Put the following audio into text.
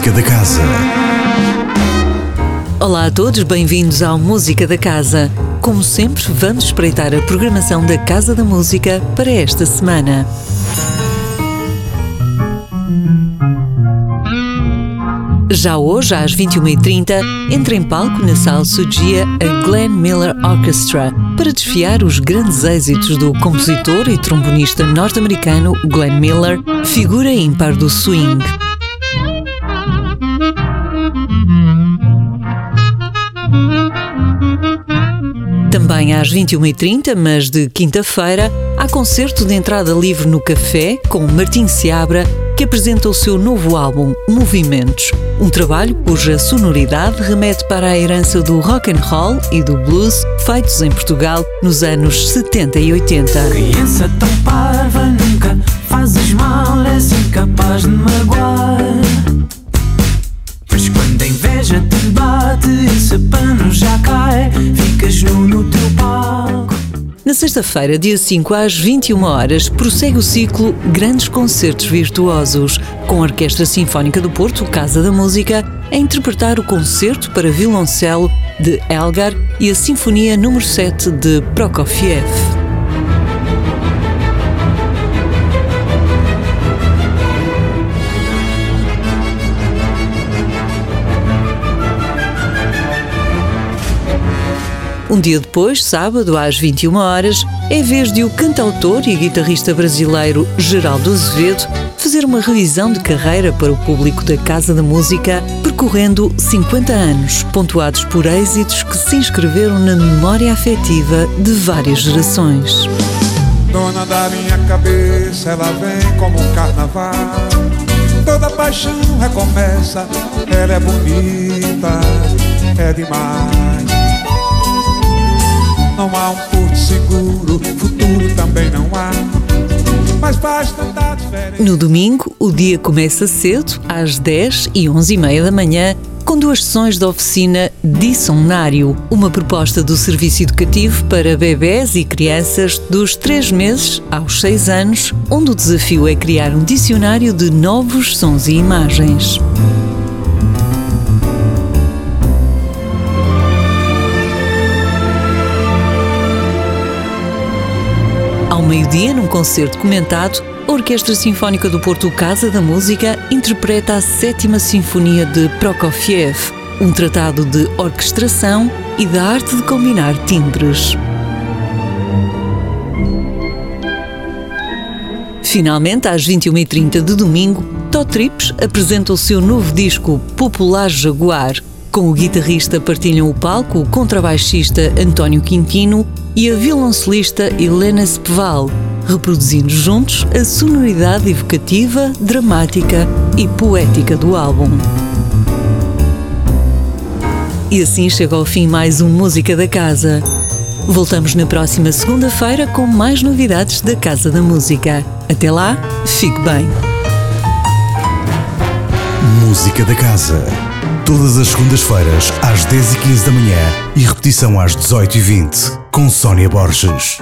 Música da Casa. Olá a todos, bem-vindos ao Música da Casa. Como sempre, vamos espreitar a programação da Casa da Música para esta semana. Já hoje, às 21h30, entra em palco na Sala Sugia a Glenn Miller Orchestra para desfiar os grandes êxitos do compositor e trombonista norte-americano Glenn Miller, figura ímpar do swing. Também às 21h30, mas de quinta-feira, há concerto de entrada livre no Café com Martim Seabra que apresenta o seu novo álbum Movimentos, um trabalho cuja sonoridade remete para a herança do rock and roll e do blues feitos em Portugal nos anos 70 e 80. Criança tão parva nunca fazes mal, és incapaz de magoar. Mas quando a inveja te nu no teu palco. Na sexta-feira, dia 5 às 21 horas, prossegue o ciclo Grandes Concertos Virtuosos, com a Orquestra Sinfónica do Porto, Casa da Música, a interpretar o concerto para violoncelo de Elgar e a Sinfonia número 7 de Prokofiev. Um dia depois, sábado, às 21 horas, é vez de o cantautor e guitarrista brasileiro Geraldo Azevedo fazer uma revisão de carreira para o público da Casa da Música, percorrendo 50 anos, pontuados por êxitos que se inscreveram na memória afetiva de várias gerações. Dona da minha cabeça, ela vem como um carnaval. Toda paixão recomeça, ela é bonita, é demais. Não há um porto seguro, futuro também não há. Mas faz tanta diferença. No domingo, o dia começa cedo, às 10 e 11 e meia da manhã, com duas sessões da oficina Dissomnário, uma proposta do Serviço Educativo para bebés e crianças dos 3 meses aos 6 anos, onde o desafio é criar um dicionário de novos sons e imagens. Ao meio-dia, num concerto comentado, a Orquestra Sinfónica do Porto Casa da Música interpreta a Sétima Sinfonia de Prokofiev, um tratado de orquestração e da arte de combinar timbres. Finalmente, às 21h30 de domingo, Tó Trips apresenta o seu novo disco Popular Jaguar. Com o guitarrista partilham o palco o contrabaixista António Quintino e a violoncelista Helena Speval, reproduzindo juntos a sonoridade evocativa, dramática e poética do álbum. E assim chega ao fim mais um Música da Casa. Voltamos na próxima segunda-feira com mais novidades da Casa da Música. Até lá, fique bem. Música da Casa. Todas as segundas-feiras, às 10h15 da manhã e repetição às 18h20, com Sónia Borges.